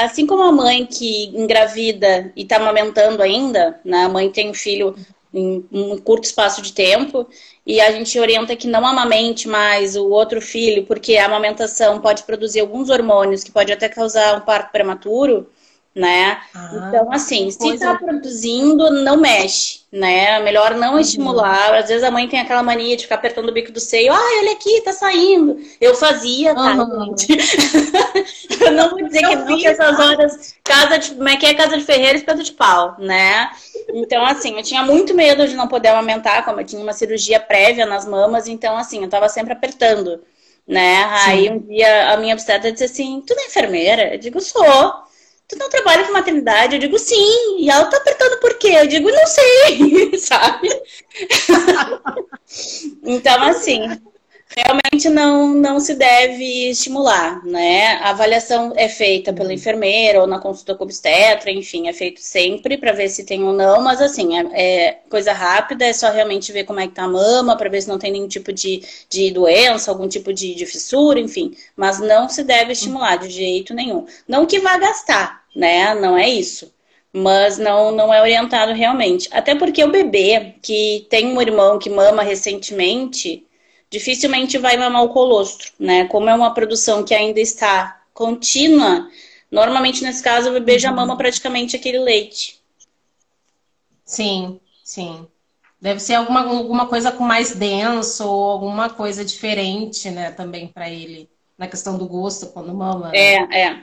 Assim como a mãe que engravida e está amamentando ainda, né? a mãe tem um filho em um curto espaço de tempo e a gente orienta que não amamente mais o outro filho, porque a amamentação pode produzir alguns hormônios que pode até causar um parto prematuro né? Ah, então, assim, se está produzindo, não mexe, né? Melhor não uhum. estimular. Às vezes a mãe tem aquela mania de ficar apertando o bico do seio. Ah, ele aqui, tá saindo. Eu fazia, tá, uhum. Eu não vou dizer que não, essas horas, casa de, como é que é casa de ferreiro, espeto de pau, né? Então, assim, eu tinha muito medo de não poder amamentar, como eu tinha uma cirurgia prévia nas mamas, então, assim, eu tava sempre apertando, né? Aí um dia a minha obstetra disse assim, tu não é enfermeira? Eu digo, sou. Tu não trabalha com maternidade? Eu digo, sim. E ela tá apertando por quê? Eu digo, não sei, sabe? então, assim, realmente não, não se deve estimular, né? A avaliação é feita pela enfermeira ou na consulta com obstetra, enfim, é feito sempre para ver se tem ou não, mas assim, é, é, coisa rápida, é só realmente ver como é que tá a mama, para ver se não tem nenhum tipo de, de doença, algum tipo de, de fissura, enfim. Mas não se deve estimular de jeito nenhum. Não que vá gastar, né? Não é isso mas não, não é orientado realmente. Até porque o bebê que tem um irmão que mama recentemente, dificilmente vai mamar o colostro, né? Como é uma produção que ainda está contínua, normalmente nesse caso o bebê já uhum. mama praticamente aquele leite. Sim, sim. Deve ser alguma, alguma coisa com mais denso ou alguma coisa diferente, né, também para ele, na questão do gosto quando mama. Né? É, é.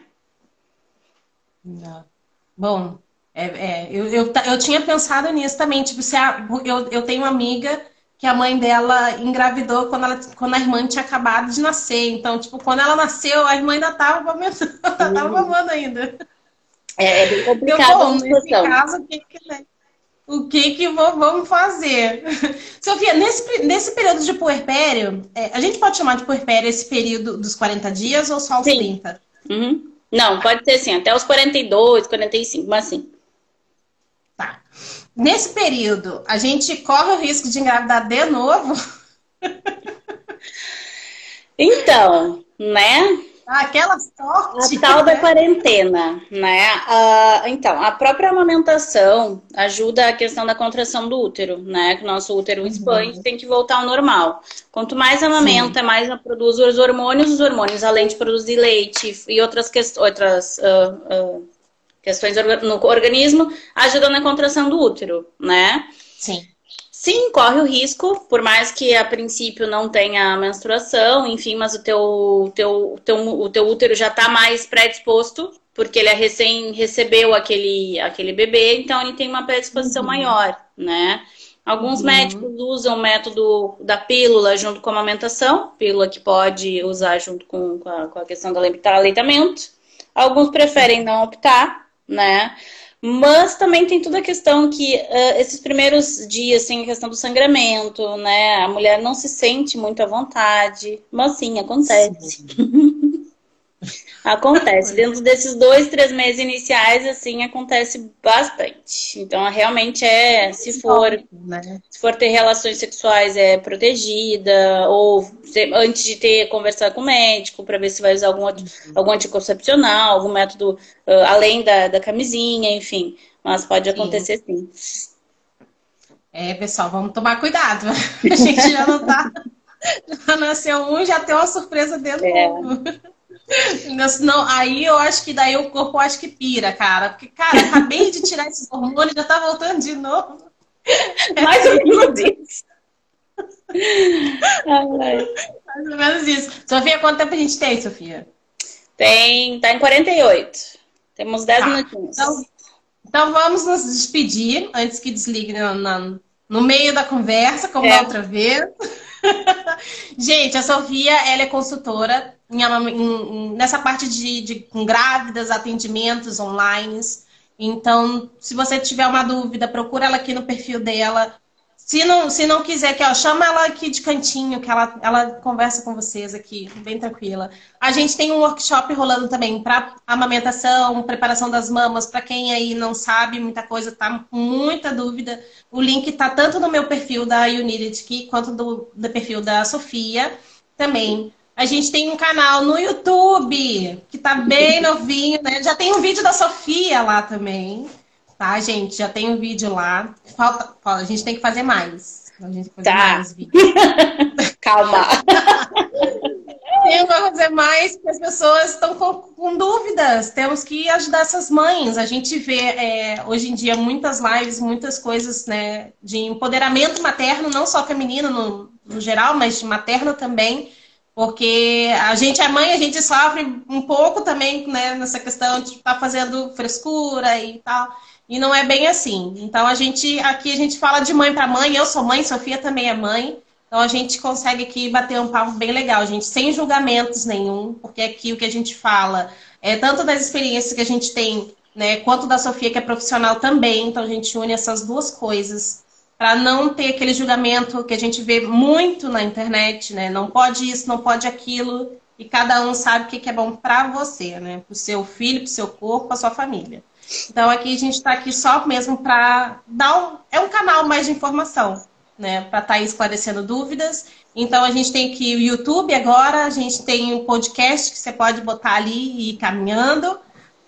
Bom, é, é, eu, eu, eu tinha pensado nisso também, tipo, se a, eu, eu tenho uma amiga que a mãe dela engravidou quando, ela, quando a irmã tinha acabado de nascer. Então, tipo, quando ela nasceu, a irmã ainda estava amamentando, estava uhum. mamando ainda. É, é bem complicado bom, nesse caso, o que que, né? o que, que vamos fazer? Sofia, nesse, nesse período de puerpério, é, a gente pode chamar de puerpério esse período dos 40 dias ou só os sim. 30? Uhum. Não, pode ser assim, até os 42, 45, mas sim. Nesse período, a gente corre o risco de engravidar de novo? Então, né? Aquela sorte. A tal da quarentena, né? Uh, então, a própria amamentação ajuda a questão da contração do útero, né? Que o nosso útero expande uhum. tem que voltar ao normal. Quanto mais amamenta, Sim. mais produz os hormônios, os hormônios, além de produzir leite e outras questões, outras uh, uh, questões no organismo ajudam na contração do útero, né? Sim. Sim, corre o risco, por mais que a princípio não tenha menstruação, enfim, mas o teu, teu, teu, o teu útero já está mais predisposto, porque ele é recém recebeu aquele, aquele bebê, então ele tem uma predisposição uhum. maior, né? Alguns uhum. médicos usam o método da pílula junto com a amamentação, pílula que pode usar junto com, com, a, com a questão do aleitamento. Alguns preferem não optar, né? Mas também tem toda a questão que uh, esses primeiros dias, assim, a questão do sangramento, né? A mulher não se sente muito à vontade. Mas sim, acontece. Sim. Acontece. Dentro desses dois, três meses iniciais, assim, acontece bastante. Então, realmente é, se for, né? se for ter relações sexuais, é protegida, ou antes de ter, conversar com o médico para ver se vai usar algum, uhum. algum anticoncepcional, algum método uh, além da, da camisinha, enfim. Mas pode acontecer sim. sim. É, pessoal, vamos tomar cuidado. A gente já não tá. Já nasceu um, já tem uma surpresa dentro é. do não, aí eu acho que daí o corpo acho que pira, cara. Porque, cara, acabei de tirar esses hormônios, já tá voltando de novo. Mais ou menos isso. Mais ou menos isso. Sofia, quanto tempo a gente tem, Sofia? Tem, tá em 48. Temos 10 tá. minutinhos. Então, então, vamos nos despedir antes que desligue no, no, no meio da conversa, como é. da outra vez. gente, a Sofia, ela é consultora em, em, nessa parte de, de com grávidas, atendimentos online. Então, se você tiver uma dúvida, procura ela aqui no perfil dela. Se não, se não quiser, que ó, chama ela aqui de cantinho, que ela, ela conversa com vocês aqui, bem tranquila. A gente tem um workshop rolando também para amamentação, preparação das mamas, para quem aí não sabe muita coisa, tá com muita dúvida. O link tá tanto no meu perfil da Unity aqui, quanto do, do perfil da Sofia também. A gente tem um canal no YouTube, que tá bem novinho, né? Já tem um vídeo da Sofia lá também. Tá, gente? Já tem um vídeo lá. Falta, a gente tem que fazer mais. A gente tem que fazer tá. mais vídeos. Calma. tem que fazer mais, porque as pessoas estão com, com, dúvidas. Temos que ajudar essas mães. A gente vê é, hoje em dia muitas lives, muitas coisas né, de empoderamento materno, não só feminino no, no geral, mas materno também porque a gente é mãe, a gente sofre um pouco também né, nessa questão de estar tá fazendo frescura e tal. E não é bem assim. Então a gente aqui a gente fala de mãe para mãe. Eu sou mãe, Sofia também é mãe. Então a gente consegue aqui bater um papo bem legal, gente, sem julgamentos nenhum, porque aqui o que a gente fala é tanto das experiências que a gente tem, né, quanto da Sofia que é profissional também. Então a gente une essas duas coisas para não ter aquele julgamento que a gente vê muito na internet, né? Não pode isso, não pode aquilo, e cada um sabe o que é bom para você, né? Para o seu filho, para o seu corpo, para sua família. Então aqui a gente está aqui só mesmo para dar um, é um canal mais de informação, né? Para estar tá esclarecendo dúvidas. Então a gente tem aqui o YouTube agora, a gente tem um podcast que você pode botar ali e ir caminhando.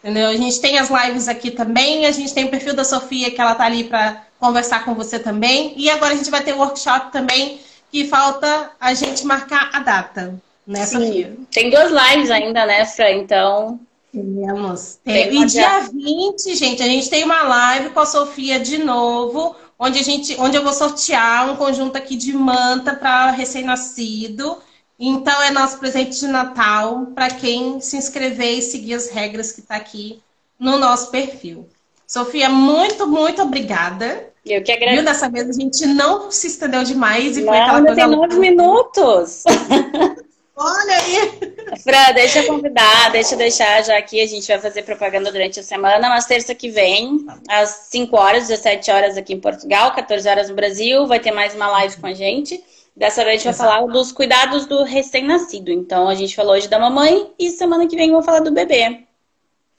Entendeu? A gente tem as lives aqui também, a gente tem o perfil da Sofia que ela tá ali para conversar com você também. E agora a gente vai ter o workshop também, que falta a gente marcar a data, né, Sim. Sofia? Tem duas lives ainda, né, Fran? Então. Temos. Tem. E dia 20, gente, a gente tem uma live com a Sofia de novo, onde, a gente, onde eu vou sortear um conjunto aqui de manta para recém-nascido. Então, é nosso presente de Natal para quem se inscrever e seguir as regras que está aqui no nosso perfil. Sofia, muito, muito obrigada. Eu que agradeço. Viu? Dessa vez a gente não se estendeu demais e foi não, aquela coisa. Tem nove minutos. Olha aí! Fran, deixa eu convidar, deixa eu deixar já aqui. A gente vai fazer propaganda durante a semana, mas terça que vem, às 5 horas, 17 horas aqui em Portugal, 14 horas no Brasil, vai ter mais uma live com a gente. Dessa vez a gente vai falar dos cuidados do recém-nascido. Então a gente falou hoje da mamãe e semana que vem vamos falar do bebê.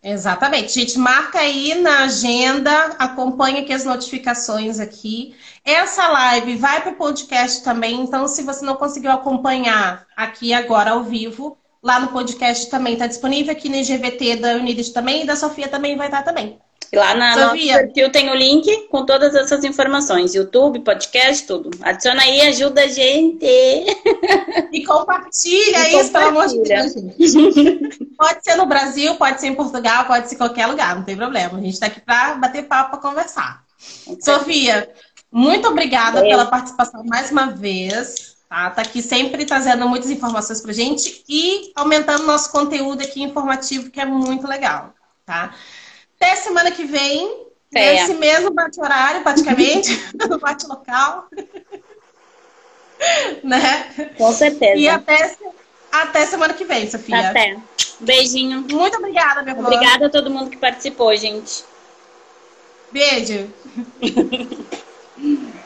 Exatamente. Gente, marca aí na agenda, acompanha aqui as notificações aqui. Essa live vai para o podcast também, então se você não conseguiu acompanhar aqui agora ao vivo, lá no podcast também está disponível aqui no IGVT da Unidas também e da Sofia também vai estar também. Lá na Sofia. nosso perfil tem o link com todas essas informações. YouTube, podcast, tudo. Adiciona aí, ajuda a gente. E compartilha e isso, pelo amor de Deus, gente. Pode ser no Brasil, pode ser em Portugal, pode ser em qualquer lugar, não tem problema. A gente está aqui para bater papo, para conversar. Okay. Sofia, muito obrigada pela participação mais uma vez. Tá? tá aqui sempre trazendo muitas informações para gente e aumentando nosso conteúdo aqui informativo, que é muito legal. Tá? Até semana que vem, é. nesse mesmo bate-horário, praticamente, no bate-local. né? Com certeza. E até, até semana que vem, Sofia. Até. Beijinho. Muito obrigada, meu amor. Obrigada a todo mundo que participou, gente. Beijo.